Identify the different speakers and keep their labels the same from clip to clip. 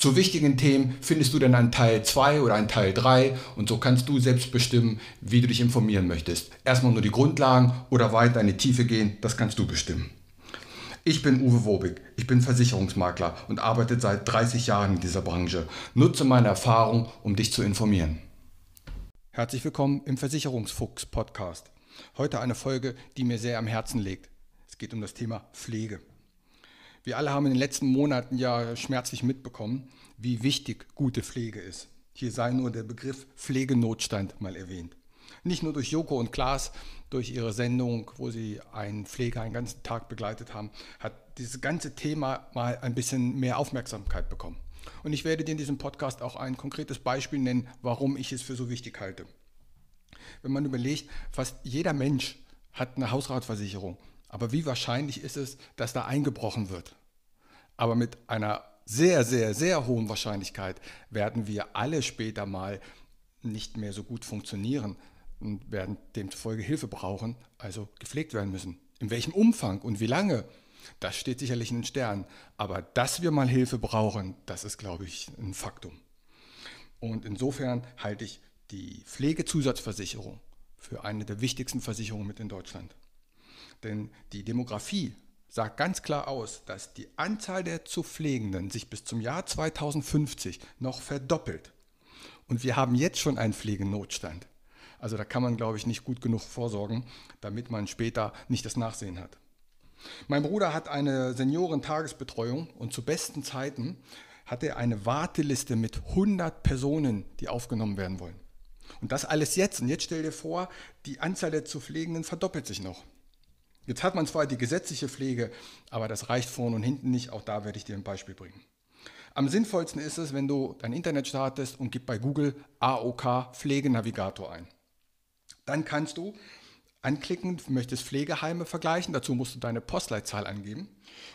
Speaker 1: Zu wichtigen Themen findest du dann einen Teil 2 oder einen Teil 3 und so kannst du selbst bestimmen, wie du dich informieren möchtest. Erstmal nur die Grundlagen oder weiter in die Tiefe gehen, das kannst du bestimmen. Ich bin Uwe Wobig, ich bin Versicherungsmakler und arbeite seit 30 Jahren in dieser Branche. Nutze meine Erfahrung, um dich zu informieren. Herzlich willkommen im Versicherungsfuchs Podcast. Heute eine Folge, die mir sehr am Herzen liegt. Es geht um das Thema Pflege. Wir alle haben in den letzten Monaten ja schmerzlich mitbekommen, wie wichtig gute Pflege ist. Hier sei nur der Begriff Pflegenotstand mal erwähnt. Nicht nur durch Joko und Klaas, durch ihre Sendung, wo sie einen Pfleger einen ganzen Tag begleitet haben, hat dieses ganze Thema mal ein bisschen mehr Aufmerksamkeit bekommen. Und ich werde dir in diesem Podcast auch ein konkretes Beispiel nennen, warum ich es für so wichtig halte. Wenn man überlegt, fast jeder Mensch hat eine Hausratversicherung aber wie wahrscheinlich ist es, dass da eingebrochen wird? Aber mit einer sehr, sehr, sehr hohen Wahrscheinlichkeit werden wir alle später mal nicht mehr so gut funktionieren und werden demzufolge Hilfe brauchen, also gepflegt werden müssen. In welchem Umfang und wie lange? Das steht sicherlich in den Sternen. Aber dass wir mal Hilfe brauchen, das ist, glaube ich, ein Faktum. Und insofern halte ich die Pflegezusatzversicherung für eine der wichtigsten Versicherungen mit in Deutschland. Denn die Demografie sagt ganz klar aus, dass die Anzahl der zu Pflegenden sich bis zum Jahr 2050 noch verdoppelt. Und wir haben jetzt schon einen Pflegenotstand. Also da kann man, glaube ich, nicht gut genug vorsorgen, damit man später nicht das Nachsehen hat. Mein Bruder hat eine Seniorentagesbetreuung und zu besten Zeiten hat er eine Warteliste mit 100 Personen, die aufgenommen werden wollen. Und das alles jetzt. Und jetzt stell dir vor, die Anzahl der zu Pflegenden verdoppelt sich noch. Jetzt hat man zwar die gesetzliche Pflege, aber das reicht vorne und hinten nicht. Auch da werde ich dir ein Beispiel bringen. Am sinnvollsten ist es, wenn du dein Internet startest und gib bei Google AOK Pflegenavigator ein. Dann kannst du anklicken, du möchtest Pflegeheime vergleichen, dazu musst du deine Postleitzahl angeben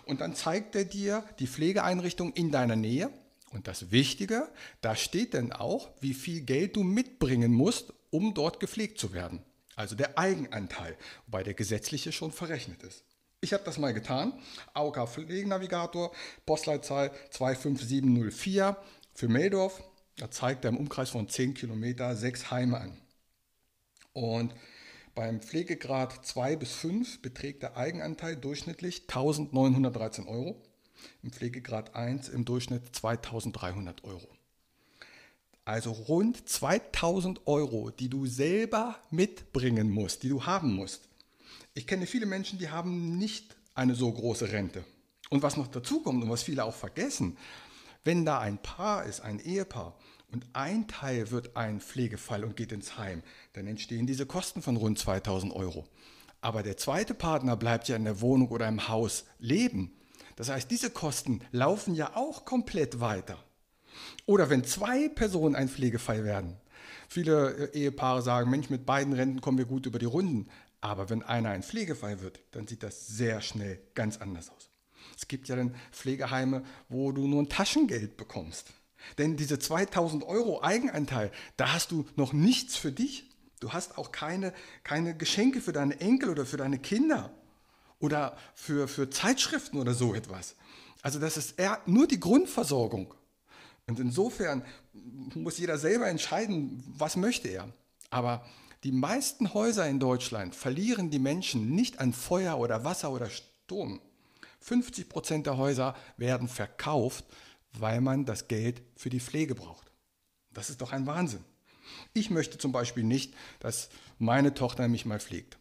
Speaker 1: und dann zeigt er dir die Pflegeeinrichtung in deiner Nähe und das Wichtige, da steht dann auch, wie viel Geld du mitbringen musst, um dort gepflegt zu werden also der Eigenanteil, wobei der gesetzliche schon verrechnet ist. Ich habe das mal getan. AOK Pflegenavigator, Postleitzahl 25704 für Meldorf. Da zeigt er im Umkreis von 10 Kilometer sechs Heime an. Und beim Pflegegrad 2 bis 5 beträgt der Eigenanteil durchschnittlich 1913 Euro. Im Pflegegrad 1 im Durchschnitt 2300 Euro. Also rund 2000 Euro, die du selber mitbringen musst, die du haben musst. Ich kenne viele Menschen, die haben nicht eine so große Rente. Und was noch dazu kommt und was viele auch vergessen, wenn da ein Paar ist, ein Ehepaar, und ein Teil wird ein Pflegefall und geht ins Heim, dann entstehen diese Kosten von rund 2000 Euro. Aber der zweite Partner bleibt ja in der Wohnung oder im Haus leben. Das heißt, diese Kosten laufen ja auch komplett weiter. Oder wenn zwei Personen ein Pflegefall werden. Viele äh, Ehepaare sagen, Mensch, mit beiden Renten kommen wir gut über die Runden. Aber wenn einer ein Pflegefall wird, dann sieht das sehr schnell ganz anders aus. Es gibt ja dann Pflegeheime, wo du nur ein Taschengeld bekommst. Denn diese 2000 Euro Eigenanteil, da hast du noch nichts für dich. Du hast auch keine, keine Geschenke für deine Enkel oder für deine Kinder oder für, für Zeitschriften oder so etwas. Also das ist eher nur die Grundversorgung. Und insofern muss jeder selber entscheiden, was möchte er. Aber die meisten Häuser in Deutschland verlieren die Menschen nicht an Feuer oder Wasser oder Sturm. 50 Prozent der Häuser werden verkauft, weil man das Geld für die Pflege braucht. Das ist doch ein Wahnsinn. Ich möchte zum Beispiel nicht, dass meine Tochter mich mal pflegt.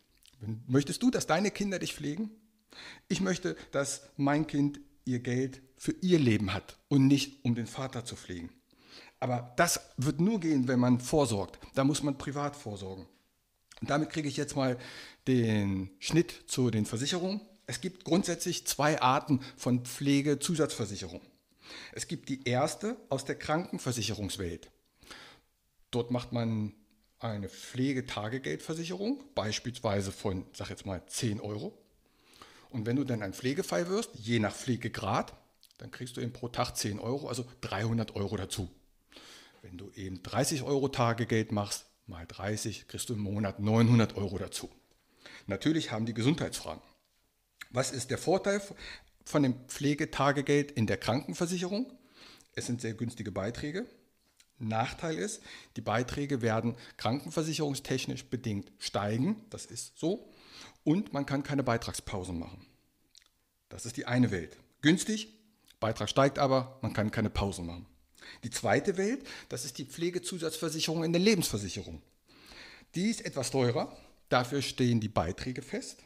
Speaker 1: Möchtest du, dass deine Kinder dich pflegen? Ich möchte, dass mein Kind ihr Geld für ihr Leben hat und nicht um den Vater zu pflegen. Aber das wird nur gehen, wenn man vorsorgt. Da muss man privat vorsorgen. Und damit kriege ich jetzt mal den Schnitt zu den Versicherungen. Es gibt grundsätzlich zwei Arten von Pflegezusatzversicherung. Es gibt die erste aus der Krankenversicherungswelt. Dort macht man eine Pflegetagegeldversicherung, beispielsweise von, sag jetzt mal, 10 Euro. Und wenn du dann ein Pflegefall wirst, je nach Pflegegrad, dann kriegst du eben pro Tag 10 Euro, also 300 Euro dazu. Wenn du eben 30 Euro Tagegeld machst, mal 30, kriegst du im Monat 900 Euro dazu. Natürlich haben die Gesundheitsfragen. Was ist der Vorteil von dem Pflegetagegeld in der Krankenversicherung? Es sind sehr günstige Beiträge. Nachteil ist, die Beiträge werden krankenversicherungstechnisch bedingt steigen, das ist so, und man kann keine Beitragspausen machen. Das ist die eine Welt. Günstig, Beitrag steigt aber, man kann keine Pausen machen. Die zweite Welt, das ist die Pflegezusatzversicherung in der Lebensversicherung. Die ist etwas teurer, dafür stehen die Beiträge fest.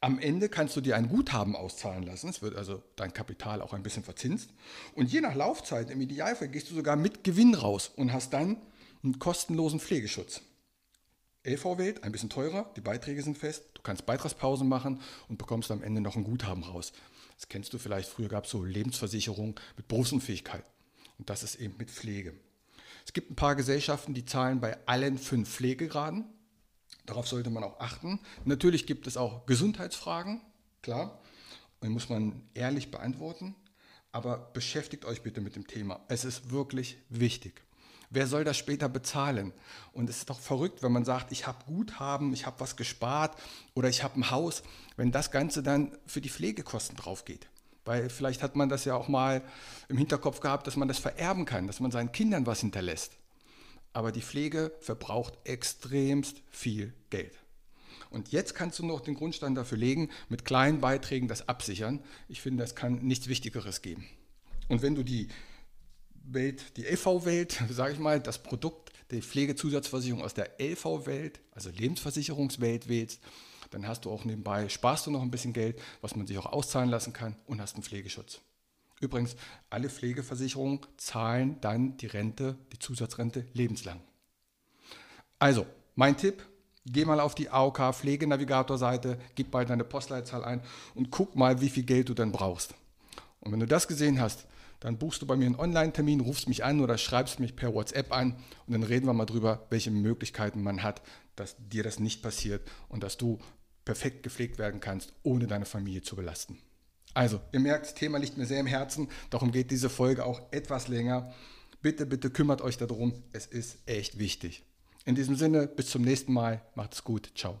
Speaker 1: Am Ende kannst du dir ein Guthaben auszahlen lassen. Es wird also dein Kapital auch ein bisschen verzinst. Und je nach Laufzeit, im Idealfall, gehst du sogar mit Gewinn raus und hast dann einen kostenlosen Pflegeschutz. LV-Welt, ein bisschen teurer, die Beiträge sind fest, du kannst Beitragspausen machen und bekommst am Ende noch ein Guthaben raus. Das kennst du vielleicht, früher gab es so Lebensversicherung mit Berufsunfähigkeit. Und das ist eben mit Pflege. Es gibt ein paar Gesellschaften, die zahlen bei allen fünf Pflegegraden. Darauf sollte man auch achten. Natürlich gibt es auch Gesundheitsfragen, klar, und die muss man ehrlich beantworten. Aber beschäftigt euch bitte mit dem Thema. Es ist wirklich wichtig. Wer soll das später bezahlen? Und es ist doch verrückt, wenn man sagt, ich habe Guthaben, ich habe was gespart oder ich habe ein Haus, wenn das Ganze dann für die Pflegekosten drauf geht. Weil vielleicht hat man das ja auch mal im Hinterkopf gehabt, dass man das vererben kann, dass man seinen Kindern was hinterlässt. Aber die Pflege verbraucht extremst viel Geld. Und jetzt kannst du noch den Grundstein dafür legen, mit kleinen Beiträgen das absichern. Ich finde, es kann nichts Wichtigeres geben. Und wenn du die Welt, die LV-Welt, sage ich mal, das Produkt der Pflegezusatzversicherung aus der LV-Welt, also Lebensversicherungswelt wählst, dann hast du auch nebenbei, sparst du noch ein bisschen Geld, was man sich auch auszahlen lassen kann und hast einen Pflegeschutz. Übrigens, alle Pflegeversicherungen zahlen dann die Rente, die Zusatzrente lebenslang. Also, mein Tipp, geh mal auf die AOK Pflegenavigator-Seite, gib mal deine Postleitzahl ein und guck mal, wie viel Geld du dann brauchst. Und wenn du das gesehen hast, dann buchst du bei mir einen Online-Termin, rufst mich an oder schreibst mich per WhatsApp an und dann reden wir mal drüber, welche Möglichkeiten man hat, dass dir das nicht passiert und dass du perfekt gepflegt werden kannst, ohne deine Familie zu belasten. Also, ihr merkt, das Thema liegt mir sehr im Herzen, darum geht diese Folge auch etwas länger. Bitte, bitte kümmert euch darum, es ist echt wichtig. In diesem Sinne, bis zum nächsten Mal, macht es gut, ciao.